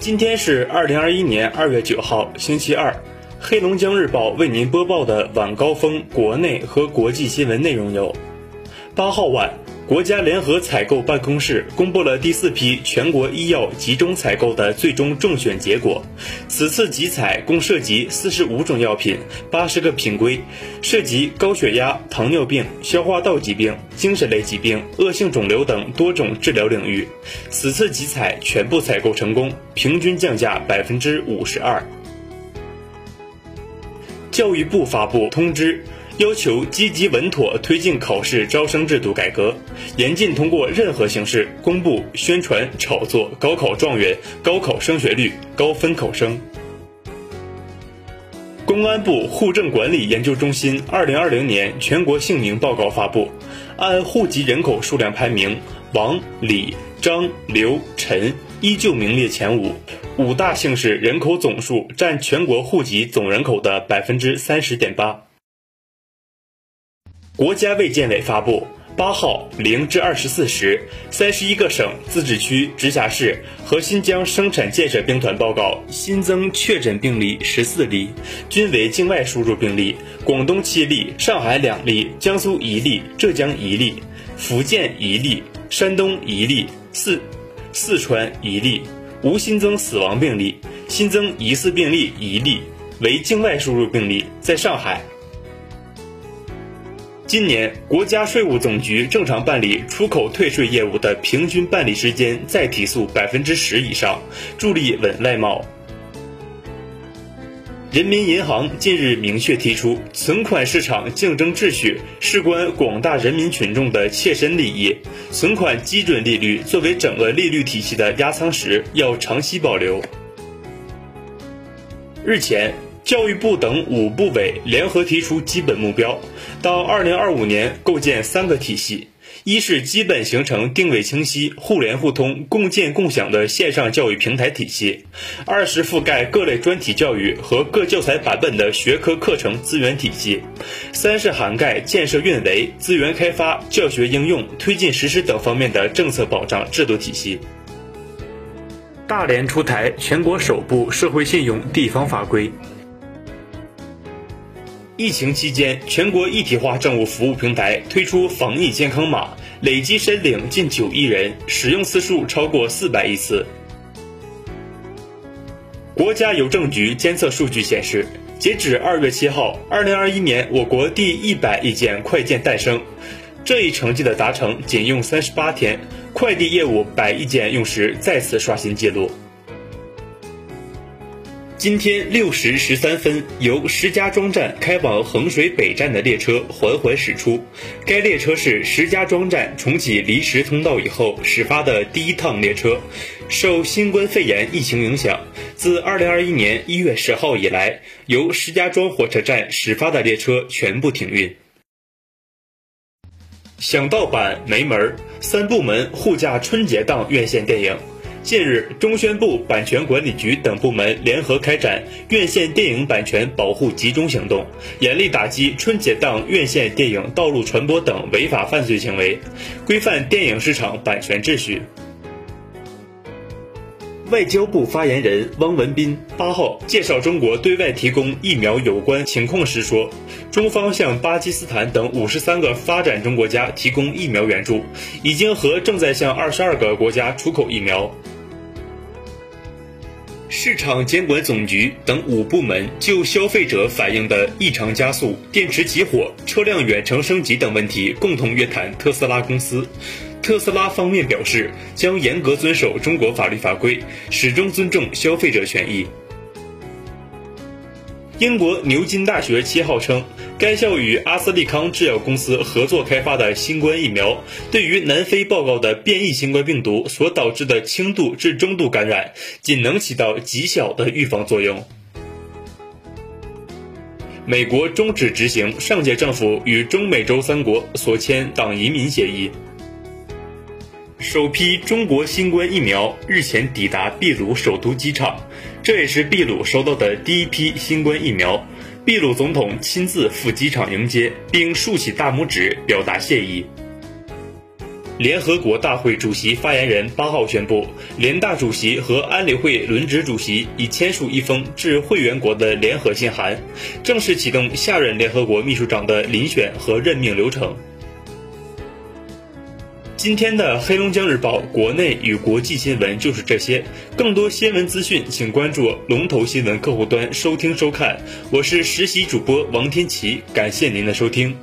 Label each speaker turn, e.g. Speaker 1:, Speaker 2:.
Speaker 1: 今天是二零二一年二月九号，星期二。黑龙江日报为您播报的晚高峰国内和国际新闻内容有：八号晚，国家联合采购办公室公布了第四批全国医药集中采购的最终中选结果。此次集采共涉及四十五种药品、八十个品规，涉及高血压、糖尿病、消化道疾病、精神类疾病、恶性肿瘤等多种治疗领域。此次集采全部采购成功，平均降价百分之五十二。教育部发布通知。要求积极稳妥推进考试招生制度改革，严禁通过任何形式公布、宣传、炒作高考状元、高考升学率、高分考生。公安部户政管理研究中心二零二零年全国姓名报告发布，按户籍人口数量排名，王、李、张、刘、陈依旧名列前五，五大姓氏人口总数占全国户籍总人口的百分之三十点八。国家卫健委发布，八号零至二十四时，三十一个省、自治区、直辖市和新疆生产建设兵团报告新增确诊病例十四例，均为境外输入病例。广东七例，上海两例，江苏一例，浙江一例，福建一例，山东一例，四四川一例，无新增死亡病例，新增疑似病例一例，为境外输入病例，在上海。今年，国家税务总局正常办理出口退税业务的平均办理时间再提速百分之十以上，助力稳外贸。人民银行近日明确提出，存款市场竞争秩序事关广大人民群众的切身利益，存款基准利率作为整个利率体系的压舱石，要长期保留。日前。教育部等五部委联合提出基本目标，到二零二五年构建三个体系：一是基本形成定位清晰、互联互通、共建共享的线上教育平台体系；二是覆盖各类专题教育和各教材版本的学科课程资源体系；三是涵盖建设运维、资源开发、教学应用、推进实施等方面的政策保障制度体系。大连出台全国首部社会信用地方法规。疫情期间，全国一体化政务服务平台推出防疫健康码，累计申领近九亿人，使用次数超过四百亿次。国家邮政局监测数据显示，截止二月七号，二零二一年我国第一百亿件快件诞生，这一成绩的达成仅用三十八天，快递业务百亿件用时再次刷新纪录。今天六时十三分，由石家庄站开往衡水北站的列车缓缓驶出。该列车是石家庄站重启离石通道以后始发的第一趟列车。受新冠肺炎疫情影响，自二零二一年一月十号以来，由石家庄火车站始发的列车全部停运。想盗版没门儿，三部门护驾春节档院线电影。近日，中宣部、版权管理局等部门联合开展院线电影版权保护集中行动，严厉打击春节档院线电影道路传播等违法犯罪行为，规范电影市场版权秩序。外交部发言人汪文斌八号介绍中国对外提供疫苗有关情况时说，中方向巴基斯坦等五十三个发展中国家提供疫苗援助，已经和正在向二十二个国家出口疫苗。市场监管总局等五部门就消费者反映的异常加速、电池起火、车辆远程升级等问题共同约谈特斯拉公司。特斯拉方面表示，将严格遵守中国法律法规，始终尊重消费者权益。英国牛津大学七号称，该校与阿斯利康制药公司合作开发的新冠疫苗，对于南非报告的变异新冠病毒所导致的轻度至中度感染，仅能起到极小的预防作用。美国终止执行上届政府与中美洲三国所签党移民协议。首批中国新冠疫苗日前抵达秘鲁首都机场，这也是秘鲁收到的第一批新冠疫苗。秘鲁总统亲自赴机场迎接，并竖起大拇指表达谢意。联合国大会主席发言人八号宣布，联大主席和安理会轮值主席已签署一封致会员国的联合信函，正式启动下任联合国秘书长的遴选和任命流程。今天的黑龙江日报国内与国际新闻就是这些，更多新闻资讯，请关注龙头新闻客户端收听收看。我是实习主播王天琪，感谢您的收听。